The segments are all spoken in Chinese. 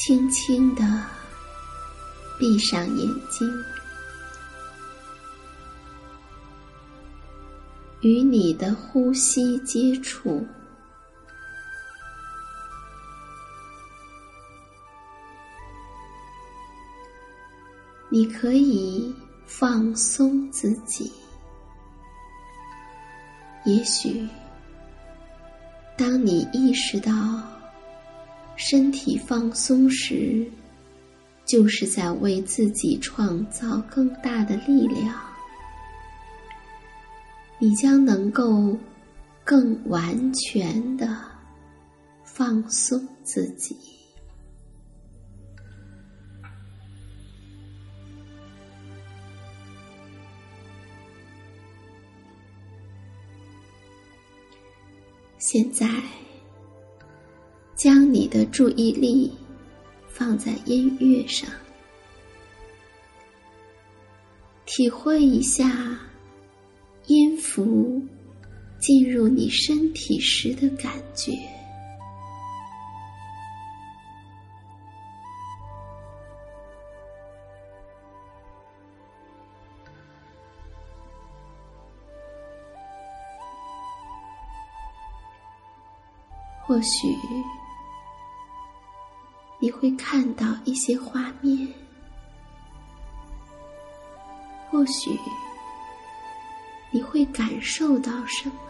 轻轻的闭上眼睛，与你的呼吸接触。你可以放松自己。也许，当你意识到。身体放松时，就是在为自己创造更大的力量。你将能够更完全的放松自己。现在。将你的注意力放在音乐上，体会一下音符进入你身体时的感觉。或许。你会看到一些画面，或许你会感受到什么。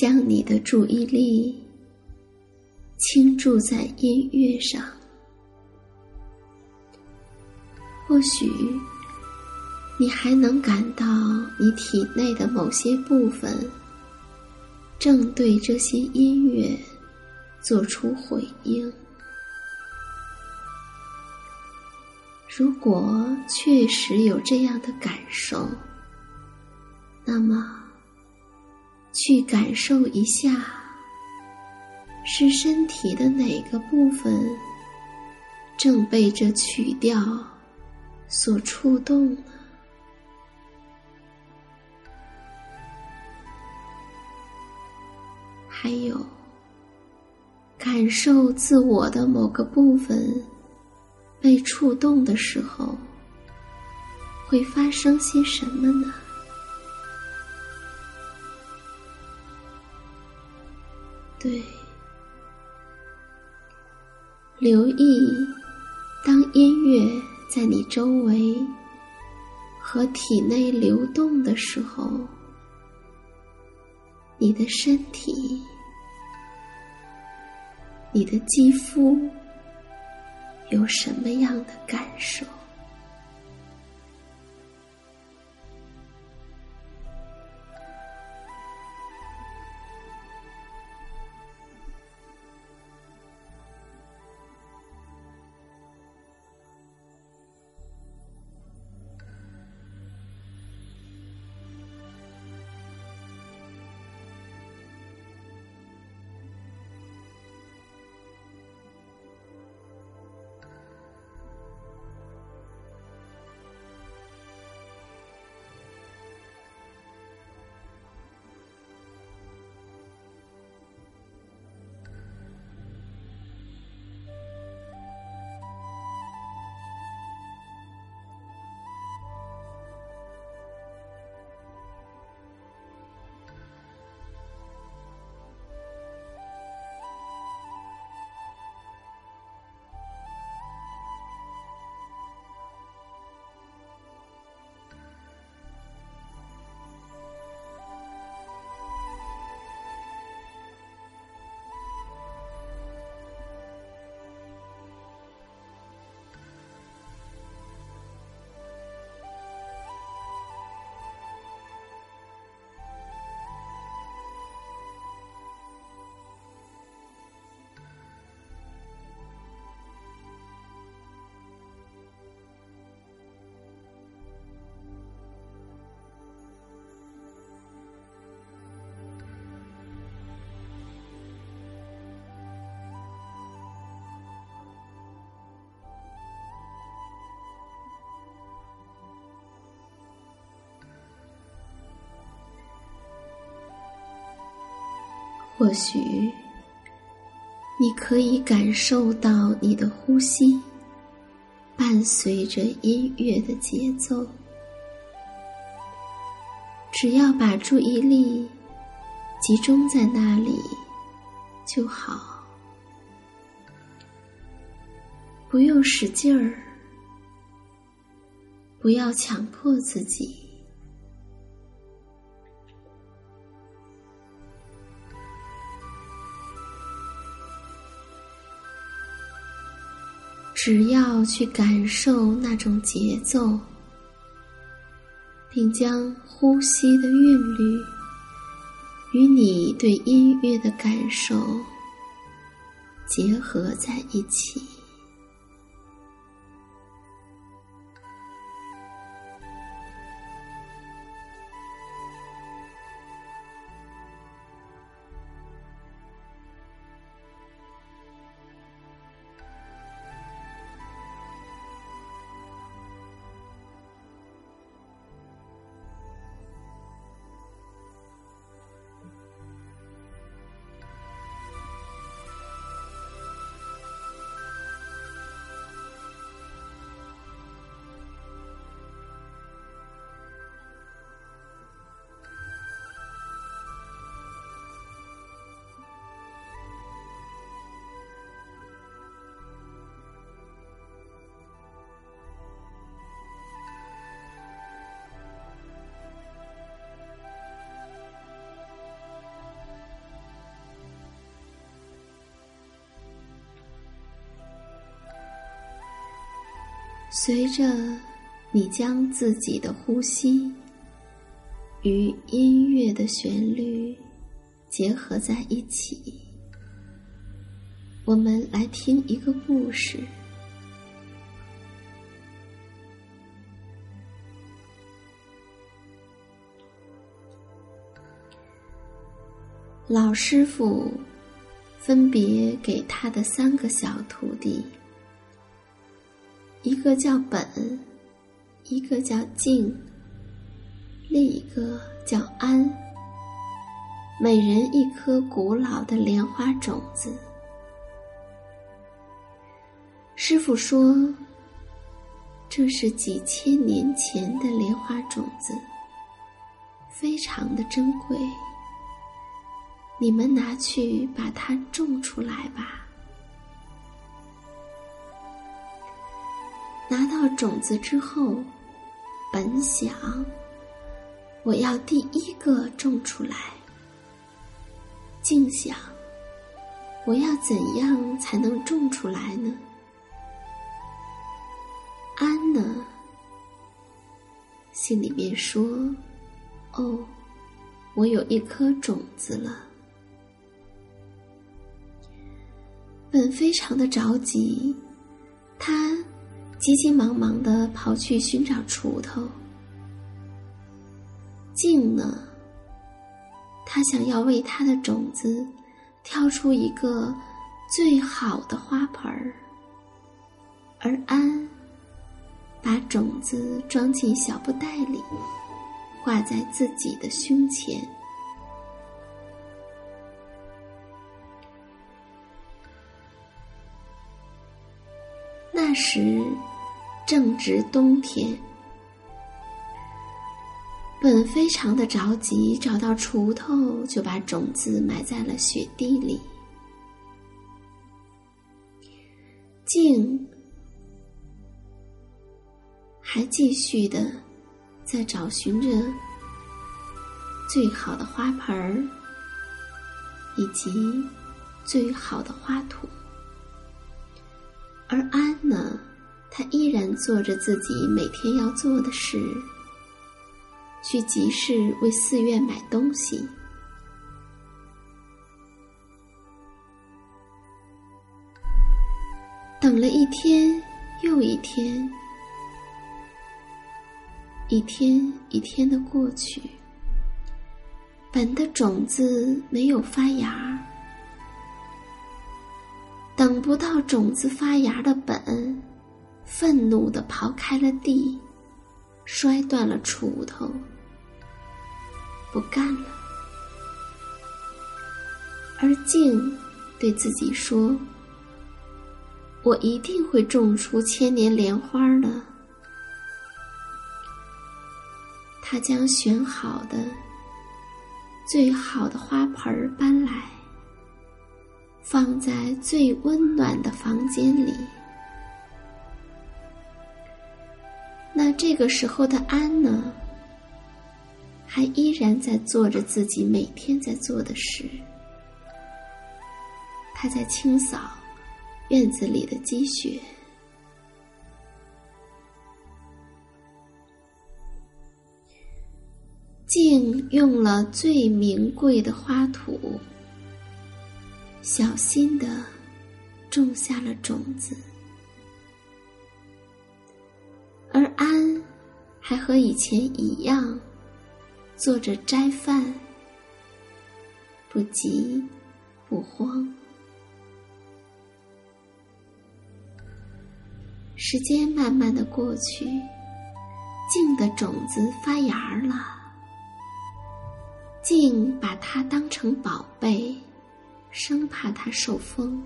将你的注意力倾注在音乐上。或许你还能感到你体内的某些部分正对这些音乐做出回应。如果确实有这样的感受，那么去感受一下，是身体的哪个部分正被这曲调所触动呢？还有，感受自我的某个部分。被触动的时候，会发生些什么呢？对，留意当音乐在你周围和体内流动的时候，你的身体、你的肌肤。有什么样的感受？或许，你可以感受到你的呼吸伴随着音乐的节奏。只要把注意力集中在那里就好，不用使劲儿，不要强迫自己。只要去感受那种节奏，并将呼吸的韵律与你对音乐的感受结合在一起。随着你将自己的呼吸与音乐的旋律结合在一起，我们来听一个故事。老师傅分别给他的三个小徒弟，一个叫本，一个叫静，另一个叫安，每人一颗古老的莲花种子。师傅说：“这是几千年前的莲花种子，非常的珍贵。”你们拿去把它种出来吧。拿到种子之后，本想我要第一个种出来，竟想我要怎样才能种出来呢？安呢，心里面说：“哦，我有一颗种子了。”本非常的着急，他急急忙忙的跑去寻找锄头。静呢，他想要为他的种子挑出一个最好的花盆儿，而安把种子装进小布袋里，挂在自己的胸前。那时正值冬天，本非常的着急，找到锄头就把种子埋在了雪地里。静还继续的在找寻着最好的花盆儿以及最好的花土。而安呢，他依然做着自己每天要做的事，去集市为寺院买东西。等了一天又一天，一天一天的过去，本的种子没有发芽。等不到种子发芽的本，愤怒的刨开了地，摔断了锄头，不干了。而静对自己说：“我一定会种出千年莲花的。”他将选好的、最好的花盆搬来。放在最温暖的房间里。那这个时候的安呢，还依然在做着自己每天在做的事。他在清扫院子里的积雪。静用了最名贵的花土。小心的种下了种子，还和以前一样做着斋饭，不急不慌。时间慢慢的过去，静的种子发芽了，静把它当成宝贝。生怕它受风，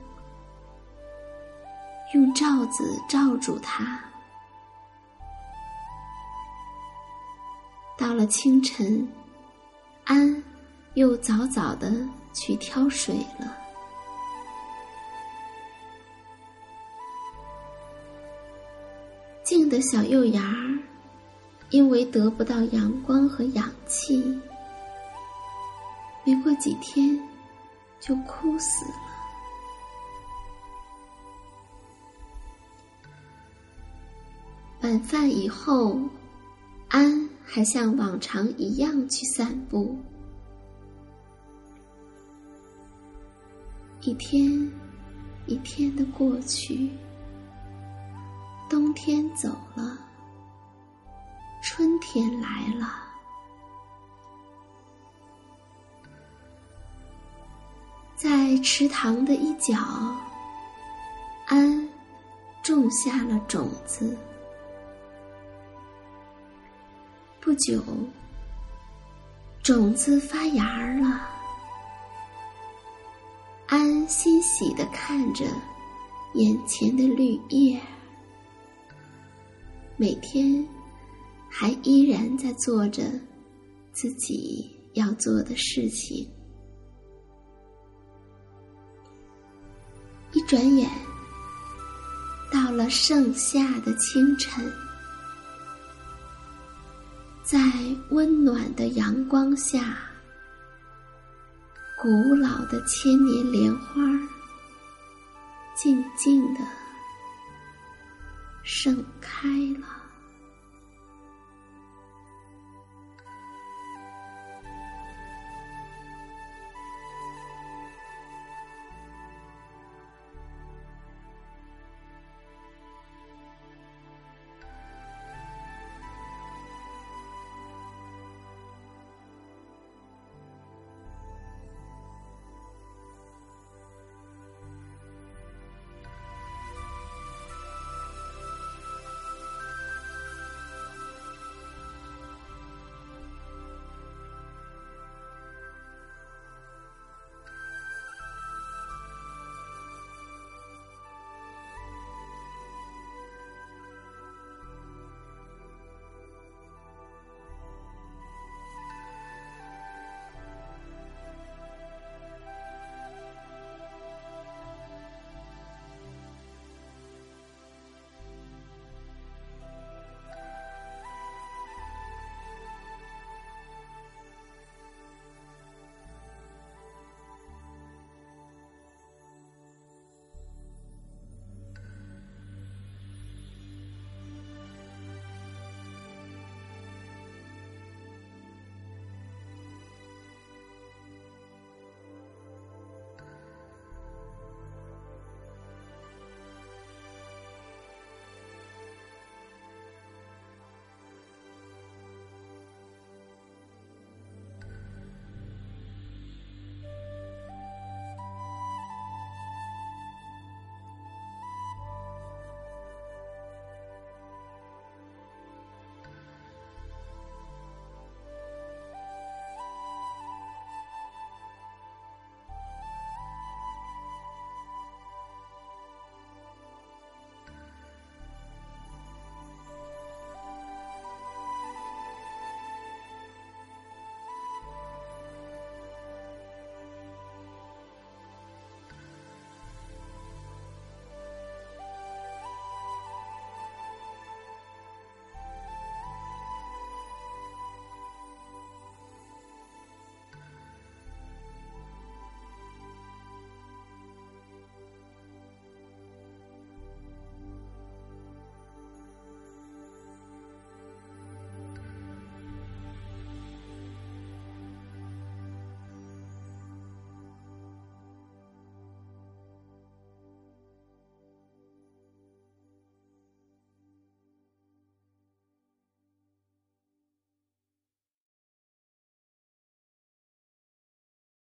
用罩子罩住它。到了清晨，安又早早的去挑水了。静的小幼芽儿，因为得不到阳光和氧气，没过几天。就枯死了。晚饭以后，安还像往常一样去散步。一天一天的过去，冬天走了，春天来了。在池塘的一角，安种下了种子。不久，种子发芽了。安欣喜的看着眼前的绿叶，每天还依然在做着自己要做的事情。一转眼，到了盛夏的清晨，在温暖的阳光下。古老的千年莲花，静静的盛开了。